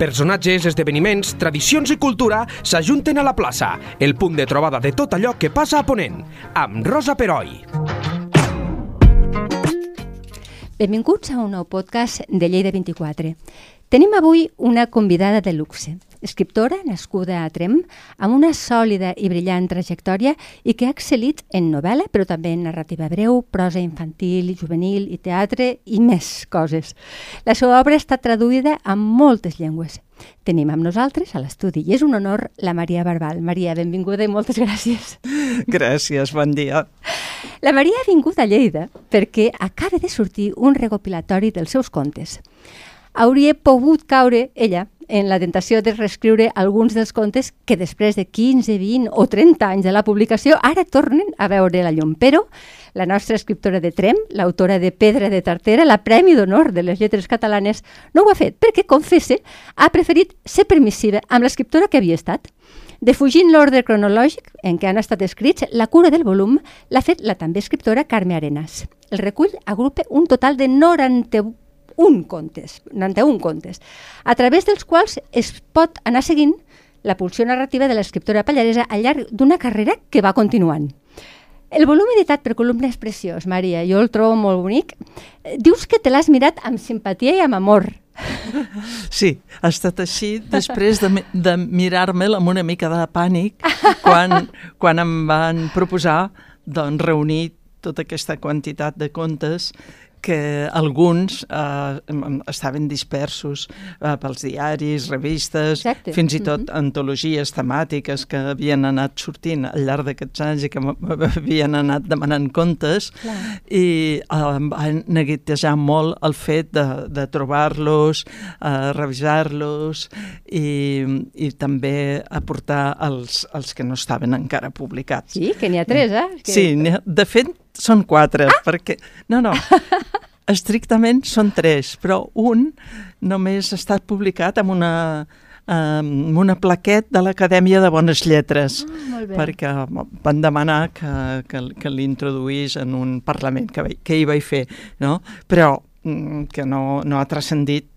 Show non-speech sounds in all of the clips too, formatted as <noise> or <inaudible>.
Personatges, esdeveniments, tradicions i cultura s'ajunten a la plaça, el punt de trobada de tot allò que passa a Ponent, amb Rosa Peroi. Benvinguts a un nou podcast de Lleida 24. Tenim avui una convidada de luxe, escriptora nascuda a Trem, amb una sòlida i brillant trajectòria i que ha excel·lit en novel·la, però també en narrativa breu, prosa infantil, juvenil i teatre i més coses. La seva obra està traduïda a moltes llengües. Tenim amb nosaltres a l'estudi i és un honor la Maria Barbal. Maria, benvinguda i moltes gràcies. <laughs> Gràcies, bon dia. La Maria ha vingut a Lleida perquè acaba de sortir un recopilatori dels seus contes hauria pogut caure ella en la tentació de reescriure alguns dels contes que després de 15, 20 o 30 anys de la publicació ara tornen a veure la llum. Però la nostra escriptora de Trem, l'autora de Pedra de Tartera, la Premi d'Honor de les Lletres Catalanes, no ho ha fet perquè, confesse, ha preferit ser permissiva amb l'escriptora que havia estat. Defugint l'ordre cronològic en què han estat escrits, la cura del volum l'ha fet la també escriptora Carme Arenas. El recull agrupa un total de 91 un contes, 91 contes, a través dels quals es pot anar seguint la pulsió narrativa de l'escriptora pallaresa al llarg d'una carrera que va continuant. El volum editat per Columna és preciós, Maria, jo el trobo molt bonic. Dius que te l'has mirat amb simpatia i amb amor. <laughs> Sí, ha estat així després de, de mirar-me'l amb una mica de pànic quan, quan em van proposar doncs, reunir tota aquesta quantitat de contes que alguns eh, estaven dispersos eh, pels diaris, revistes, Exacte. fins i tot mm -hmm. antologies temàtiques que havien anat sortint al llarg d'aquests anys i que havien anat demanant comptes Clar. i eh, van neguitejar molt el fet de, de trobar-los, eh, revisar-los i, i també aportar els, els que no estaven encara publicats. Sí, que n'hi ha tres, eh? Que... Sí, de fet, són quatre, ah! perquè... No, no, <laughs> estrictament són tres, però un només ha estat publicat amb una, amb una plaquet de l'Acadèmia de Bones Lletres, ah, perquè van demanar que, que, que l'introduís en un Parlament que, que hi vaig fer, no? però mm, que no, no ha transcendit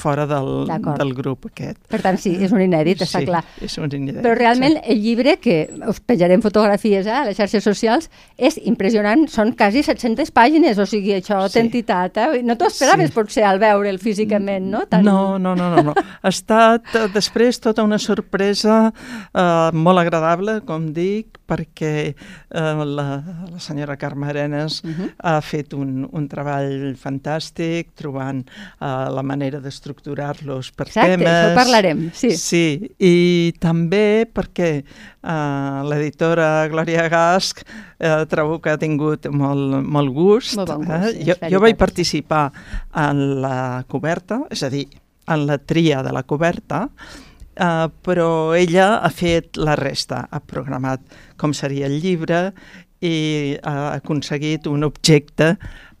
fora del, del grup aquest. Per tant, sí, és un inèdit, està sí, clar. és un inèdit. Però realment sí. el llibre, que us penjarem fotografies eh, a les xarxes socials, és impressionant, són quasi 700 pàgines, o sigui, això sí. entitat. Eh? No t'ho esperaves sí. potser al veure'l físicament, no? Tan... No, no, no, no, no. ha estat eh, després tota una sorpresa eh, molt agradable, com dic, perquè eh, la, la senyora Carme Arenas uh. -huh. ha fet un, un treball fantàstic, trobant eh, la manera d'estructurar-los per Exacte, temes. Exacte, això parlarem, sí. Sí, i també perquè eh, l'editora Glòria Gasc eh, trobo que ha tingut molt, molt gust. Molt bon gust, eh? jo, jo vaig participar en la coberta, és a dir, en la tria de la coberta, Uh, però ella ha fet la resta, ha programat com seria el llibre i ha aconseguit un objecte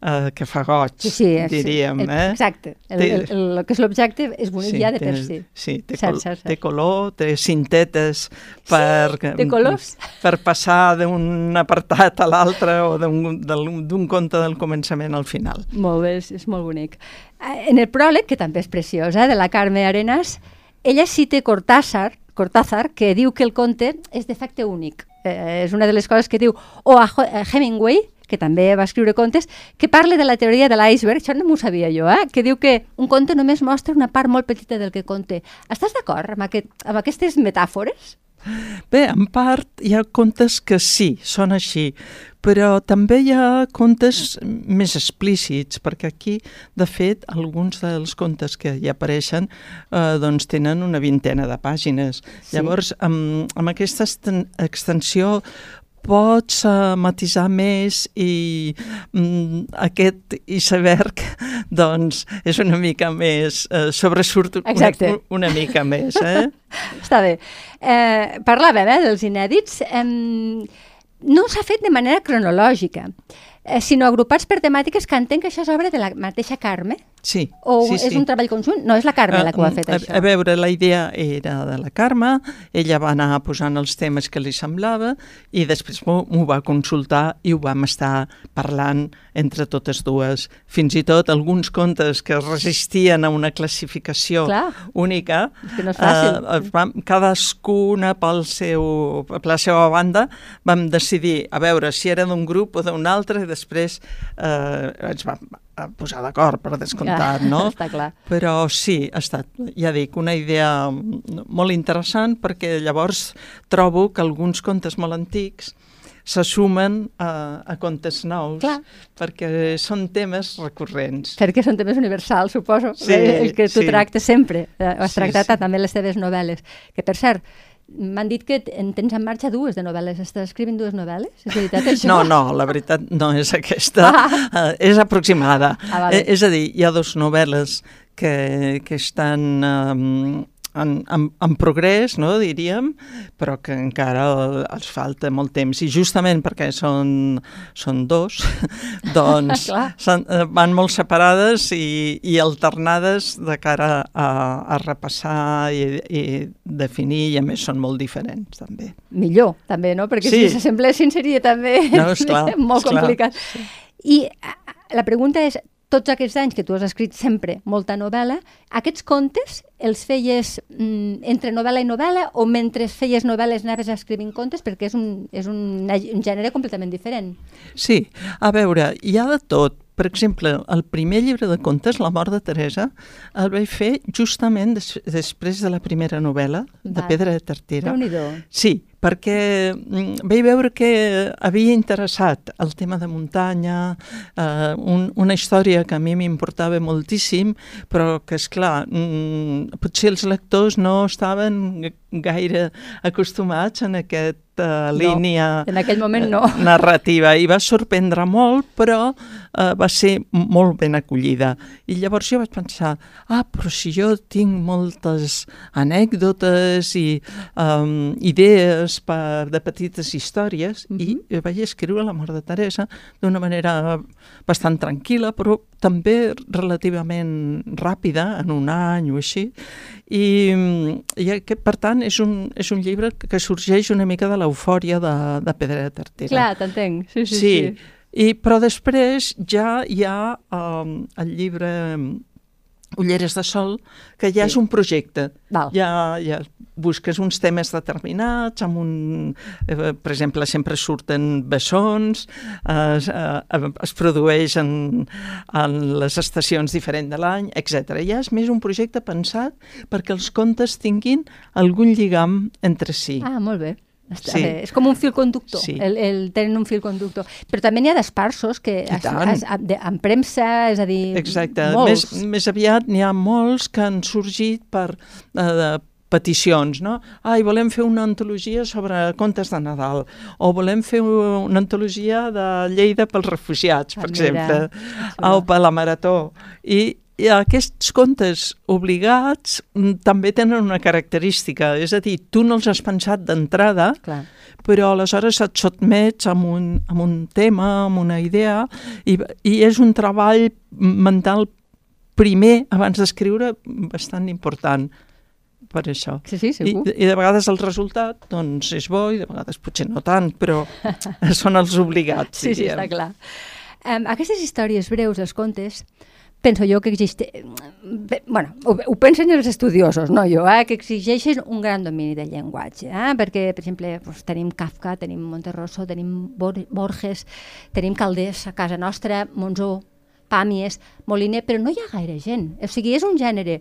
uh, que fa goig, sí, sí, diríem. El, eh? Exacte, el, el, el, el que és l'objecte és bonic sí, ja de per si. Sí, té, cert, col cert, cert. té color, té cintetes per, sí, té colors. per passar d'un apartat a l'altre o d'un conte del començament al final. Molt bé, és, és molt bonic. Eh, en el pròleg, que també és preciós, eh, de la Carme Arenas, ella cita Cortázar, Cortázar, que diu que el conte és d'efecte únic. Eh, és una de les coses que diu. O a Hemingway, que també va escriure contes, que parla de la teoria de l'iceberg, això no m'ho sabia jo, eh? que diu que un conte només mostra una part molt petita del que conté. Estàs d'acord amb, aquest, amb aquestes metàfores? Bé, en part hi ha contes que sí, són així, però també hi ha contes més explícits, perquè aquí, de fet, alguns dels contes que hi apareixen eh, doncs tenen una vintena de pàgines. Sí. Llavors, amb, amb aquesta extensió pots uh, matisar més i mm, aquest iceberg <laughs> doncs és una mica més, uh, sobresurt una, una mica més. Eh? <laughs> Està bé. Eh, parlàvem eh, dels inèdits. Eh, no s'ha fet de manera cronològica, eh, sinó agrupats per temàtiques que entenc que això és obra de la mateixa Carme, Sí, O sí, és sí. un treball conjunt? No, és la Carme la que ho ha fet, a, això. A veure, la idea era de la Carme, ella va anar posant els temes que li semblava i després m'ho va consultar i ho vam estar parlant entre totes dues. Fins i tot alguns contes que resistien a una classificació Clar. única, És que no és fàcil. eh, vam, cadascuna pel seu, per la seva banda, vam decidir a veure si era d'un grup o d'un altre i després eh, ens vam posar d'acord, per descomptat, Ja, no? <laughs> està clar. Però sí, ha estat, ja dic, una idea molt interessant perquè llavors trobo que alguns contes molt antics se sumen a, a contes nous Clar. perquè són temes recurrents. Perquè són temes universals, suposo, Sí, el que tu sí. tractes sempre. Eh, Ho has Sí, tractat sí. també les teves novel·les. Que, per cert, m'han dit que en tens en marxa dues de novel·les. Estàs escrivint dues novel·les? És veritat, <laughs> això? No, no, la veritat no és aquesta, ah. és aproximada. Ah, vale. Eh, és a dir, hi ha dues novel·les que, que estan um, en, en, en progrés, no, diríem, però que encara els falta molt temps. I justament perquè són, són dos, <laughs> doncs eh, van molt separades i, i alternades de cara a, a repassar i, i definir, i a més són molt diferents, també. Millor, també, no? Perquè Sí. si s'assemblessin seria també No, <laughs> esclar, molt esclar. complicat. I a- a- la pregunta és, tots aquests anys que tu has escrit sempre molta novel·la, aquests contes els feies mm, entre novel·la i novel·la o mentre feies novel·les anaves escrivint contes? Perquè és un, és un, un gènere completament diferent. Sí, a veure, hi ha de tot. Per exemple, el primer llibre de contes, La mort de Teresa, el vaig fer justament des, després de la primera novel·la, de Val. Pedra de Tartera. Sí, perquè mm, vaig veure que havia interessat el tema de muntanya, eh, un, una història que a mi m'importava moltíssim, però que, és clar, mm, potser els lectors no estaven gaire acostumats en aquesta línia en aquell moment no. narrativa i va sorprendre molt, però eh, va ser molt ben acollida. I llavors jo vaig pensar, ah, però si jo tinc moltes anècdotes i um, idees per, de petites històries, mm -hmm. i vaig escriure La mort de Teresa d'una manera bastant tranquil·la, però també relativament ràpida, en un any o així, i, i aquest, per tant, és un, és un llibre que sorgeix una mica de l'eufòria de, de Pedra de Tartera. Clar, t'entenc. Sí, sí, Sí, sí. I, però després ja hi ha um, el llibre um, Ulleres de Sol, que ja Sí. és un projecte. Val. Ja, ja busques uns temes determinats, amb un, eh, per exemple, sempre surten bessons, eh, es, eh, es produeix en, en les estacions diferents de l'any, etc. Ja és més un projecte pensat perquè els contes tinguin algun lligam entre si. Ah, molt bé. Està Sí. bé. És com un fil conductor, Sí. el, el, tenen un fil conductor. Però també n'hi ha d'esparsos que es, es, de, en premsa, és a dir, Exacte. molts. Més, més aviat n'hi ha molts que han sorgit per eh, peticions, no? Ai, volem fer una antologia sobre contes de Nadal, o volem fer una antologia de Lleida pels refugiats, per Ah, mira, exemple, o per la Marató. I, i aquests contes obligats mm, també tenen una característica, és a dir, tu no els has pensat d'entrada, però aleshores et sotmets amb un, amb un tema, amb una idea, i, i és un treball mental primer, abans d'escriure, bastant important per això. Sí, sí, I, segur. I de vegades el resultat doncs, és bo i de vegades potser no tant, però <laughs> són els obligats, Sí, sí, diríem. està clar. Um, aquestes històries breus, els contes, penso jo que existe... Bé, bueno, ho, ho pensen els estudiosos, no jo, eh, que exigeixen un gran domini del llenguatge, eh? perquè, per exemple, doncs, tenim Kafka, tenim Monterroso, tenim Bor Borges, tenim Caldés a casa nostra, Monzó, Pàmies, Moliner, però no hi ha gaire gent. O sigui, és un gènere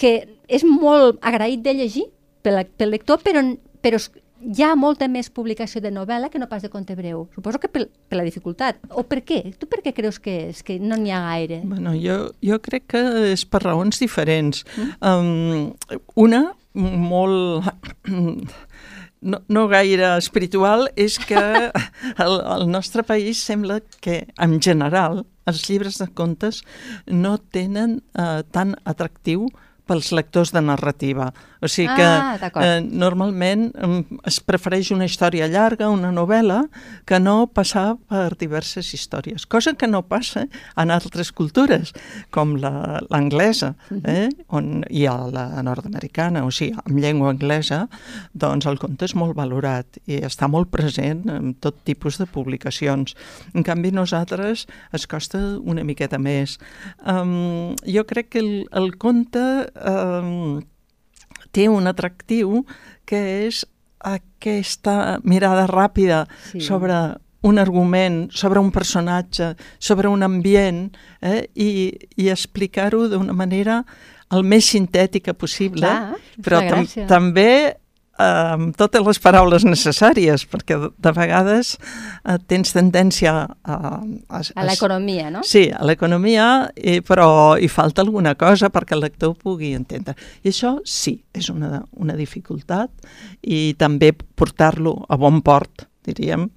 que és molt agraït de llegir pel, pel lector, però, però hi ha molta més publicació de novel·la que no pas de conte breu. Suposo que per, per la dificultat. O per què? Tu per què creus que és? Que no n'hi ha gaire? Bueno, jo, jo crec que és per raons diferents. Um, una, molt... No, no gaire espiritual, és que <laughs> el, el nostre país sembla que, en general, els llibres de contes no tenen eh, tan atractiu pels lectors de narrativa. O sigui Ah, que d'acord. eh, normalment em, es prefereix una història llarga, una novel·la, que no passar per diverses històries. Cosa que no passa en altres cultures, com la- l'anglesa eh? on hi ha la nord-americana, o sigui, amb llengua anglesa, doncs el conte és molt valorat i està molt present en tot tipus de publicacions. En canvi, nosaltres es costa una miqueta més. Um, jo crec que el, el conte um, té un atractiu que és aquesta mirada ràpida Sí. sobre un argument, sobre un personatge, sobre un ambient, eh? I, i explicar-ho d'una manera el més sintètica possible, Clar, però tam gràcia. també eh, amb totes les paraules necessàries, perquè de, de vegades eh, tens tendència a... A, A l'economia, no? Sí, a l'economia, eh, però hi falta alguna cosa perquè el lector pugui entendre. I això sí, és una, una dificultat i també portar-lo a bon port, diríem,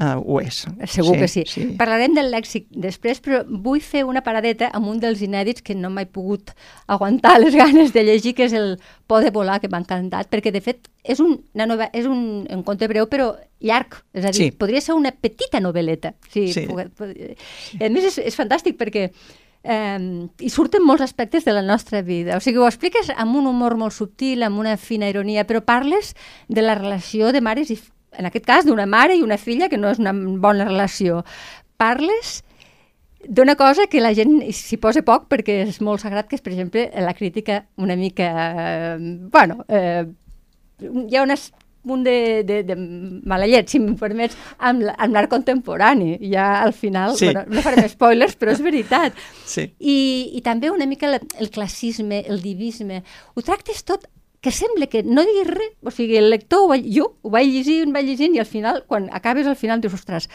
eh, ho és. Segur que sí. sí. Parlarem del lèxic després, però vull fer una paradeta amb un dels inèdits que no m'he pogut aguantar les ganes de llegir, que és el Por de volar, que m'ha encantat, perquè de fet és un, una nova, és un, un conte breu però llarg, és a dir, Sí. podria ser una petita novel·leta. Sí, Sí. pogue- pod- I a més és, és fantàstic perquè eh, hi surten molts aspectes de la nostra vida. O sigui, ho expliques amb un humor molt subtil, amb una fina ironia, però parles de la relació de mares i, en aquest cas, d'una mare i una filla, que no és una bona relació. Parles d'una cosa que la gent s'hi posa poc perquè és molt sagrat, que és, per exemple, la crítica una mica... Eh, bueno, eh, hi ha unes un de, de, de mala llet, si m'ho permets, amb, la- amb l'art contemporani. Ja al final, Sí. bueno, no farem spoilers, però és veritat. Sí. I, i també una mica el, el classisme, el divisme. Ho tractes tot que sembla que no diguis res, o sigui, el lector, ho va, jo ho vaig llegint, vaig llegint, i al final, quan acabes al final, dius, ostres,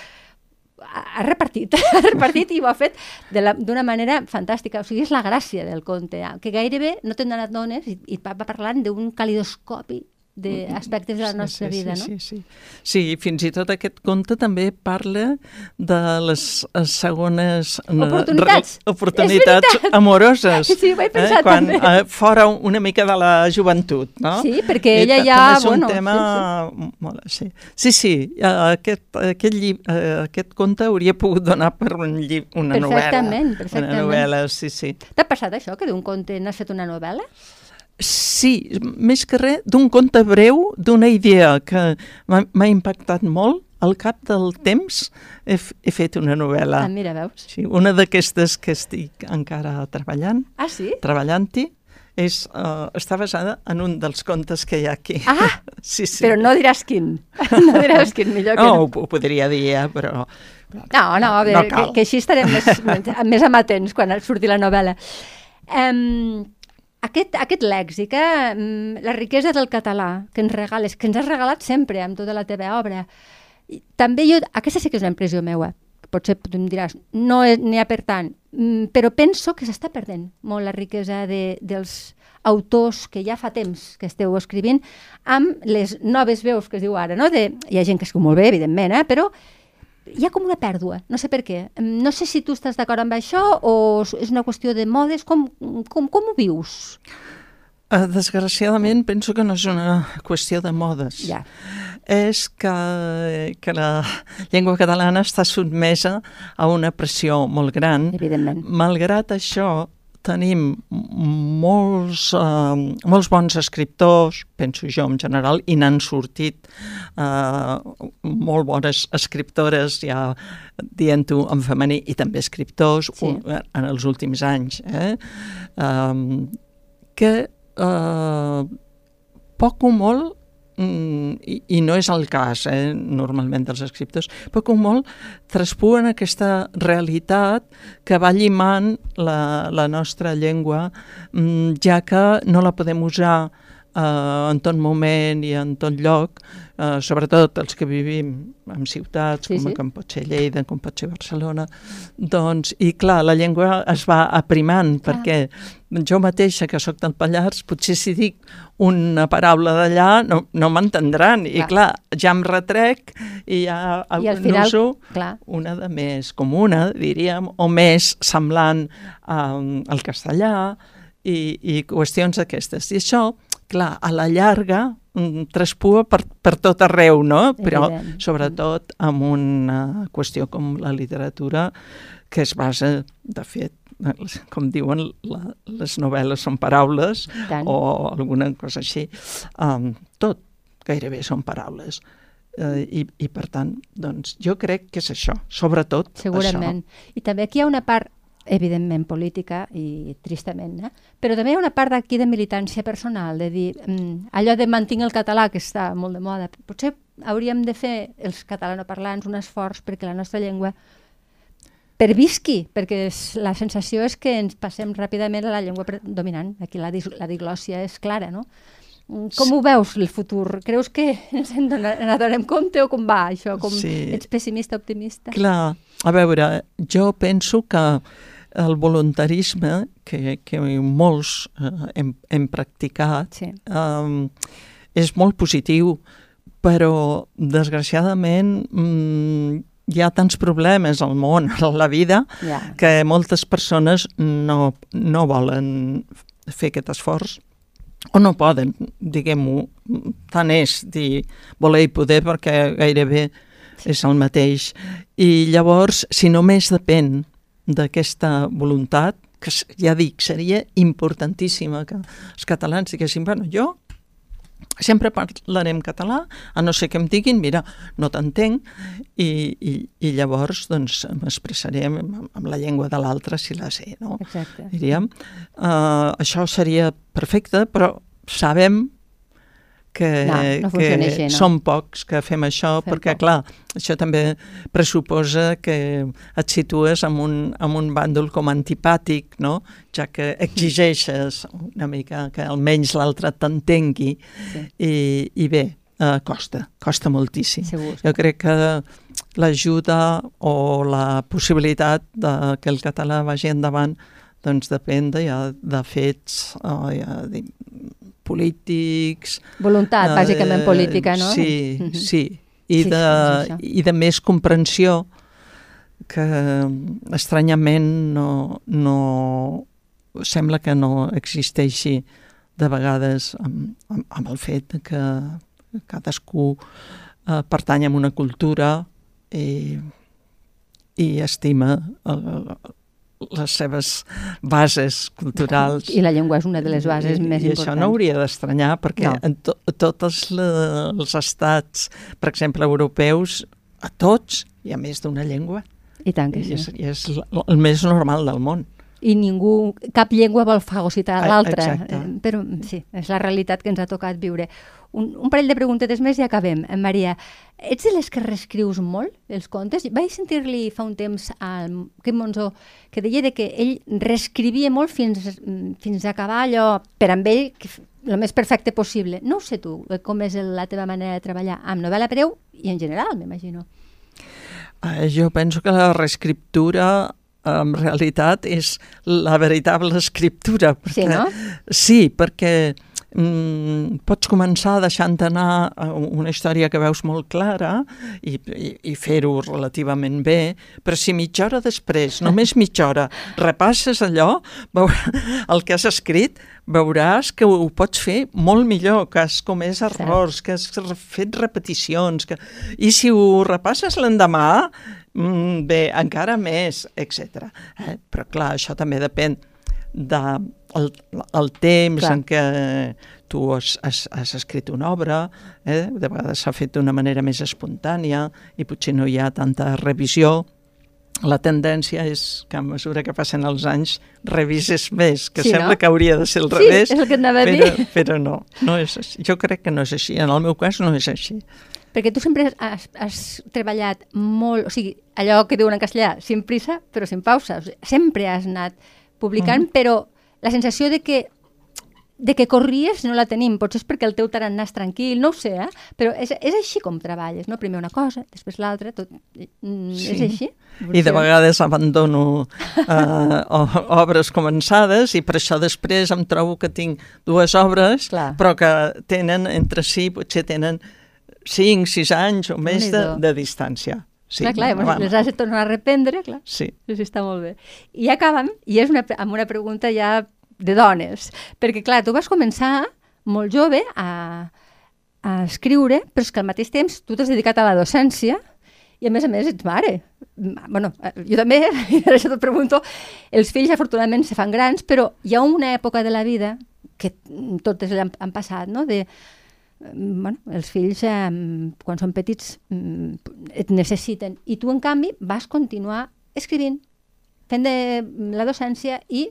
ha repartit, <laughs> ha repartit i ho ha fet d'una manera fantàstica. O sigui, és la gràcia del conte, eh, que gairebé no te'n dones i, i va parlant d'un calidoscopi d'aspectes de la nostra sí, vida, sí, no? Sí, sí. sí, fins i tot aquest conte també parla de les eh, segones eh, Oportunitats. re- oportunitats amoroses. <laughs> Sí, ho he pensat quan, també. Eh, fora una mica de la joventut, no? Sí, perquè I ella ta- ja, és un bueno, tema... Molt, sí, sí, sí eh, aquest, aquest, llib, eh, aquest conte hauria pogut donar per un llib, una novel·la. Perfectament, perfectament. Una novel·la, sí, sí. T'ha passat això, que d'un conte n'has fet una novel·la? Sí, més que res, d'un conte breu, d'una idea que m'ha impactat molt, al cap del temps he, he fet una novel·la. Ah, mira, veus? Sí, una d'aquestes que estic encara treballant, Ah, sí? treballant-hi, és, uh, està basada en un dels contes que hi ha aquí. Ah, <laughs> sí, sí. Però no diràs quin. <laughs> No diràs quin, millor que no, no. ho, podria dir, eh, però... No, no, a veure, No cal. que, que així estarem més, <laughs> més amatents quan surti la novel·la. Um, aquest, aquest lèxic, eh, mm, la riquesa del català que ens regales, que ens has regalat sempre amb tota la teva obra, i també jo, aquesta sí que és una impressió meua, potser tu em diràs, no n'hi ha per tant, mm, però penso que s'està perdent molt la riquesa de, dels autors que ja fa temps que esteu escrivint amb les noves veus que es diu ara, no? De, hi ha gent que escriu molt bé, evidentment, eh? però hi ha com una pèrdua, no sé per què. No sé si tu estàs d'acord amb això o és- una qüestió de modes, com, com, com ho vius? Uh, desgraciadament penso que no és una qüestió de modes. Ja. És que, que la llengua catalana està sotmesa a una pressió molt gran. Evidentment. Malgrat això, tenim molts, uh, molts bons escriptors, penso jo en general, i n'han sortit uh, molt bones escriptores, ja dient-ho en femení, i també escriptors Sí. un, en els últims anys, eh? um, que uh, poc o molt mm, i, i no és el cas, eh, normalment dels escriptors, poc o molt traspuen aquesta realitat que va llimant la, la nostra llengua, mm, ja que no la podem usar eh, en tot moment i en tot lloc, eh, sobretot els que vivim en ciutats, Sí, com, sí. com pot ser Lleida, com pot ser Barcelona, doncs, i clar, la llengua es va aprimant, Clar. perquè jo mateixa, que sóc del Pallars, potser si dic una paraula d'allà no, no m'entendran, i Clar. ja em retrec i ja I al final, n'uso clar, una de més comuna, diríem, o més semblant um, al castellà, i, i qüestions d'aquestes. I això, clar, a la llarga traspua per, per tot arreu, no? Però Evident. sobretot amb una qüestió com la literatura que es basa, de fet, com diuen, la, les novel·les són paraules tant. o alguna cosa així. Um, tot gairebé són paraules. Uh, i, I per tant, doncs, jo crec que és això, sobretot Segurament. I també aquí hi ha una part evidentment política i tristament, eh? però també hi ha una part d'aquí de militància personal, de dir mm, allò de mantenir el català, que està molt de moda, potser hauríem de fer els catalanoparlants un esforç perquè la nostra llengua pervisqui, perquè és, la sensació és que ens passem ràpidament a la llengua dominant. Aquí la, dis, la diglòssia és clara, no? Mm, Com ho veus, el futur? Creus que ens en dona- n'adonem compte o com va això? Com Sí. Ets pessimista, optimista? Clar, a veure, jo penso que el voluntarisme que, que molts eh, hem, hem practicat Sí. um, és molt positiu, però desgraciadament mm, hi ha tants problemes al món, <laughs> a la vida, Ja. que moltes persones no, no volen fer aquest esforç o no poden, diguem-ho, tant és dir voler i poder perquè gairebé és el mateix. I llavors, si només depèn d'aquesta voluntat, que ja dic, seria importantíssima que els catalans diguessin, bueno, jo sempre parlarem català, a no ser que em diguin, mira, no t'entenc, i, i, i llavors doncs m'expressaré amb, amb la llengua de l'altre si la sé, no? Exacte. Diríem. Uh, això seria perfecte, però sabem que, No, no que així, no. som pocs que fem això, Fem perquè, poc. clar, això també pressuposa que et situes en un, en un bàndol com antipàtic, no? ja que exigeixes una mica que almenys l'altre t'entengui, Sí. i, i bé, uh, costa, costa moltíssim. Segur. Jo crec que l'ajuda o la possibilitat de que el català vagi endavant doncs depèn de, ja, de fets eh, ja, polítics... Voluntat, eh, bàsicament política, no? Sí, Mhm. sí. I, Sí, de, és això. I de més comprensió que estranyament no, no sembla que no existeixi de vegades amb, amb, amb el fet que cadascú eh, pertany a una cultura i, i estima el, les seves bases culturals. I la llengua és una de les bases I, més I importants. això no hauria d'estranyar perquè No. en to, tots els estats, per exemple, europeus, a tots hi ha més d'una llengua. I tant que I sí. és, i és el més normal del món. I ningú, cap llengua vol fagocitar Ah, l'altra. Eh, Però sí, és la realitat que ens ha tocat viure. Un, un parell de preguntetes més i acabem. Eh, Maria, ets de les que reescrius molt els contes? Vaig sentir-li fa un temps al Quim Monzó que deia de que ell reescrivia molt fins, fins a acabar allò per amb ell que, el més perfecte possible. No sé tu, eh, com és la teva manera de treballar amb novel·la breu i en general, m'imagino. Eh, jo penso que la reescriptura en realitat és la veritable escriptura. Sí, no? Sí, perquè mm, pots començar deixant anar una història que veus molt clara i, i, i fer-ho relativament bé, però si mitja hora després, només mitja hora, repasses allò, veurà, el que has escrit, veuràs que ho, pots fer molt millor, que has comès errors, que has fet repeticions, que... i si ho repasses l'endemà, mm, bé, encara més, etc. Eh? Però clar, això també depèn de el, el temps Clar. en què tu has, has, has escrit una obra, eh? de vegades s'ha fet d'una manera més espontània i potser no hi ha tanta revisió. La tendència és que a mesura que passen els anys revises més, que Sí, sembla no? que hauria de ser al Sí, revés, és el que anava a però, dir. <laughs> però no, no és així. Jo crec que no és així. En el meu cas no és així. Perquè tu sempre has, has treballat molt, o sigui, allò que diuen en castellà, sin prisa, però sin pausa. O sigui, sempre has anat publicant, mm. però la sensació de que de que corries no la tenim, potser és perquè el teu tarannà és tranquil, no ho sé, eh? però és, és així com treballes, no? Primer una cosa, després l'altra, tot... Mm, Sí. És així? I de vegades abandono uh, obres començades i per això després em trobo que tinc dues obres, Clar. però que tenen entre si, potser tenen 5, 6 anys o més de, de distància. Sí, clar, clar, va, va, les has de tornar a reprendre, clar. Sí. Sí, sí, està molt bé. I acabem, i és una, amb una pregunta ja de dones. Perquè, clar, tu vas començar molt jove a, a escriure, però és que al mateix temps tu t'has dedicat a la docència i a més a més ets mare. bueno, jo també, <laughs> i per això t'ho pregunto, els fills afortunadament se fan grans, però hi ha una època de la vida que totes han, han passat, no?, de, bueno, els fills eh, quan són petits et necessiten i tu en canvi vas continuar escrivint fent de la docència i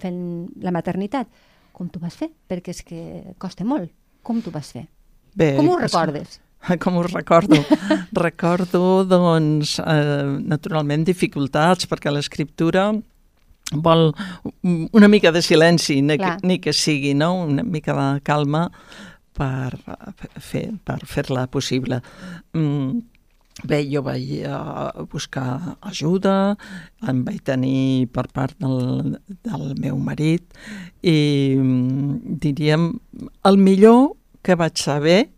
fent la maternitat com tu vas fer? Perquè és que costa molt. Com tu vas fer? Bé, com ho recordes? <laughs> Com ho recordo? <laughs> recordo, doncs, eh, naturalment, dificultats, perquè l'escriptura vol una mica de silenci, ni que, ni que sigui, no? una mica de calma per fer per fer-la possible. Mm, Bé, jo vaig uh, buscar ajuda, em vaig tenir per part del, del meu marit i mm, diríem el millor que vaig saber,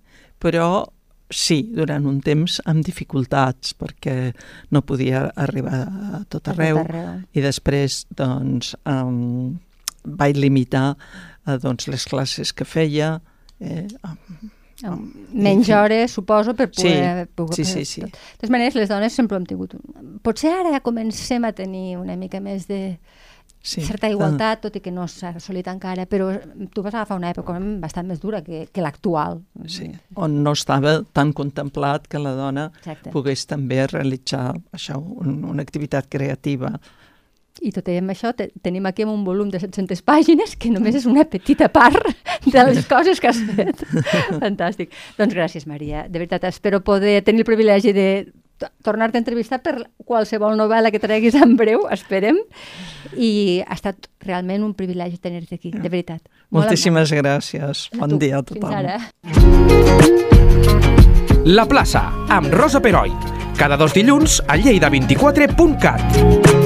però sí, durant un temps amb dificultats perquè no podia arribar a tot arreu, a tot arreu. i després doncs um, vaig limitar uh, doncs, les classes que feia eh, um, menys hores, suposo, per poder... Sí, poder, sí, sí, sí. De totes maneres, les dones sempre hem tingut... Potser ara ja comencem a tenir una mica més de sí. certa igualtat, tot i que no s'ha assolit encara, però tu vas agafar una època bastant més dura que, que l'actual. Sí, on no estava tan contemplat que la dona Exacte. pogués també realitzar això, un, una activitat creativa i tot i amb això te tenim aquí un volum de 700 pàgines que només és una petita part <laughs> de les coses que has fet. <laughs> Fantàstic. Doncs gràcies, Maria. De veritat, espero poder tenir el privilegi de tornar-te a entrevistar per qualsevol novel·la que treguis en breu, esperem. I ha estat realment un privilegi tenir-te aquí, de veritat. Moltíssimes molt gràcies. Bon tu. dia a tothom. Fins ara. La plaça, amb Rosa Peroi. Cada dos dilluns a lleida24.cat.